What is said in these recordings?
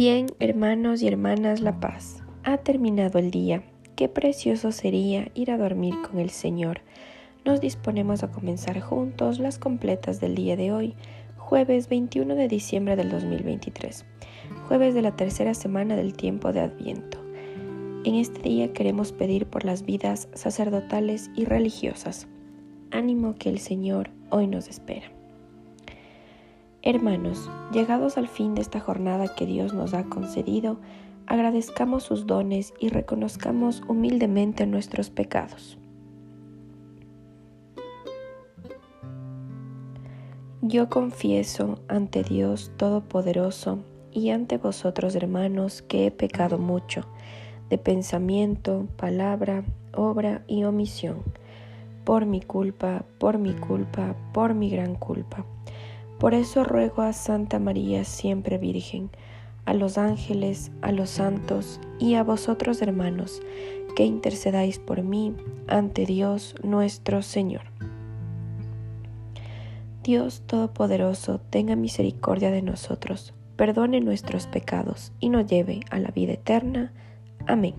Bien, hermanos y hermanas La Paz, ha terminado el día. Qué precioso sería ir a dormir con el Señor. Nos disponemos a comenzar juntos las completas del día de hoy, jueves 21 de diciembre del 2023, jueves de la tercera semana del tiempo de Adviento. En este día queremos pedir por las vidas sacerdotales y religiosas. Ánimo que el Señor hoy nos espera. Hermanos, llegados al fin de esta jornada que Dios nos ha concedido, agradezcamos sus dones y reconozcamos humildemente nuestros pecados. Yo confieso ante Dios Todopoderoso y ante vosotros, hermanos, que he pecado mucho, de pensamiento, palabra, obra y omisión, por mi culpa, por mi culpa, por mi gran culpa. Por eso ruego a Santa María siempre Virgen, a los ángeles, a los santos y a vosotros hermanos, que intercedáis por mí ante Dios nuestro Señor. Dios Todopoderoso, tenga misericordia de nosotros, perdone nuestros pecados y nos lleve a la vida eterna. Amén.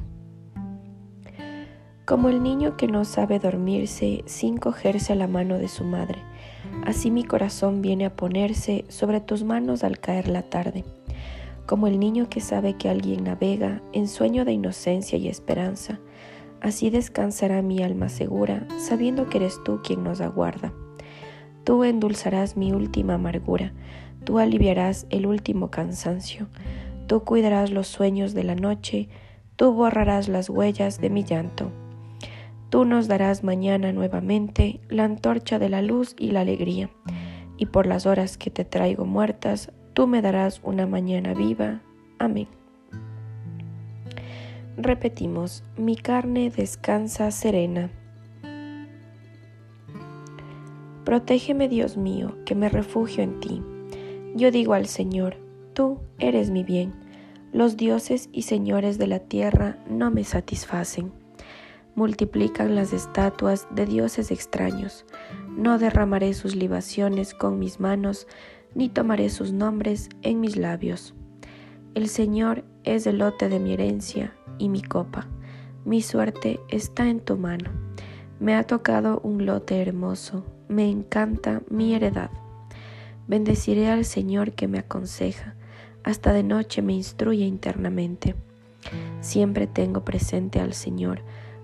Como el niño que no sabe dormirse sin cogerse la mano de su madre, Así mi corazón viene a ponerse sobre tus manos al caer la tarde, como el niño que sabe que alguien navega en sueño de inocencia y esperanza. Así descansará mi alma segura, sabiendo que eres tú quien nos aguarda. Tú endulzarás mi última amargura, tú aliviarás el último cansancio, tú cuidarás los sueños de la noche, tú borrarás las huellas de mi llanto. Tú nos darás mañana nuevamente la antorcha de la luz y la alegría, y por las horas que te traigo muertas, tú me darás una mañana viva. Amén. Repetimos, mi carne descansa serena. Protégeme, Dios mío, que me refugio en ti. Yo digo al Señor, tú eres mi bien. Los dioses y señores de la tierra no me satisfacen multiplican las estatuas de dioses extraños. No derramaré sus libaciones con mis manos, ni tomaré sus nombres en mis labios. El Señor es el lote de mi herencia y mi copa. Mi suerte está en tu mano. Me ha tocado un lote hermoso, me encanta mi heredad. Bendeciré al Señor que me aconseja, hasta de noche me instruye internamente. Siempre tengo presente al Señor,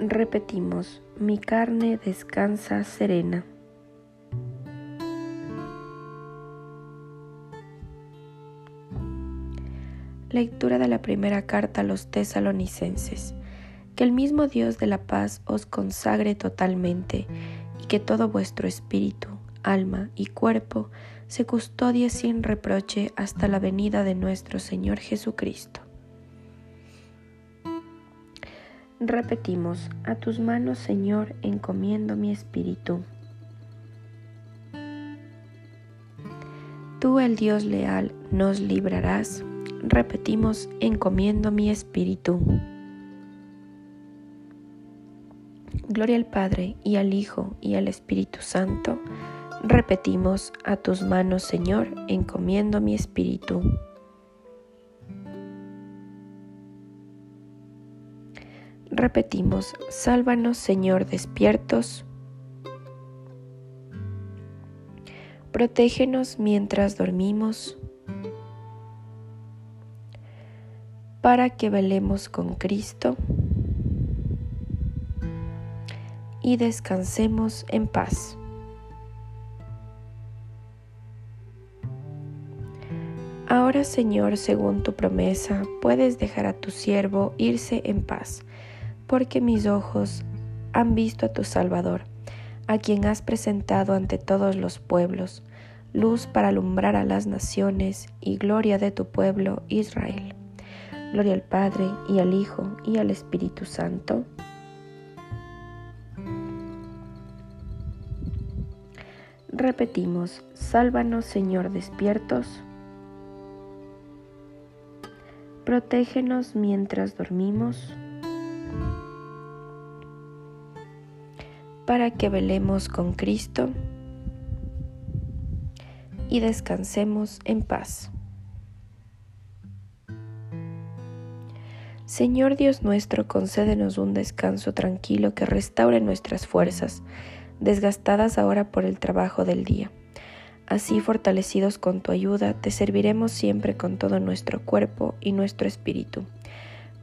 Repetimos, mi carne descansa serena. Lectura de la primera carta a los tesalonicenses. Que el mismo Dios de la paz os consagre totalmente y que todo vuestro espíritu, alma y cuerpo se custodie sin reproche hasta la venida de nuestro Señor Jesucristo. Repetimos, a tus manos, Señor, encomiendo mi espíritu. Tú, el Dios leal, nos librarás. Repetimos, encomiendo mi espíritu. Gloria al Padre y al Hijo y al Espíritu Santo. Repetimos, a tus manos, Señor, encomiendo mi espíritu. Repetimos, sálvanos Señor despiertos. Protégenos mientras dormimos, para que velemos con Cristo y descansemos en paz. Ahora, Señor, según tu promesa, puedes dejar a tu siervo irse en paz porque mis ojos han visto a tu Salvador, a quien has presentado ante todos los pueblos, luz para alumbrar a las naciones y gloria de tu pueblo Israel. Gloria al Padre y al Hijo y al Espíritu Santo. Repetimos, sálvanos Señor despiertos. Protégenos mientras dormimos. Para que velemos con Cristo y descansemos en paz. Señor Dios nuestro, concédenos un descanso tranquilo que restaure nuestras fuerzas, desgastadas ahora por el trabajo del día. Así, fortalecidos con tu ayuda, te serviremos siempre con todo nuestro cuerpo y nuestro espíritu.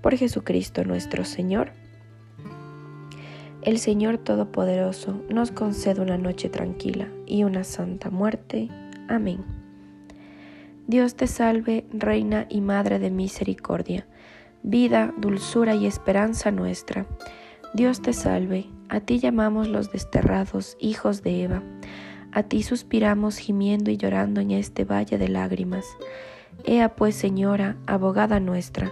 Por Jesucristo nuestro Señor. El Señor Todopoderoso nos concede una noche tranquila y una santa muerte. Amén. Dios te salve, Reina y Madre de Misericordia, vida, dulzura y esperanza nuestra. Dios te salve, a ti llamamos los desterrados, hijos de Eva, a ti suspiramos gimiendo y llorando en este valle de lágrimas. Ea pues, Señora, abogada nuestra,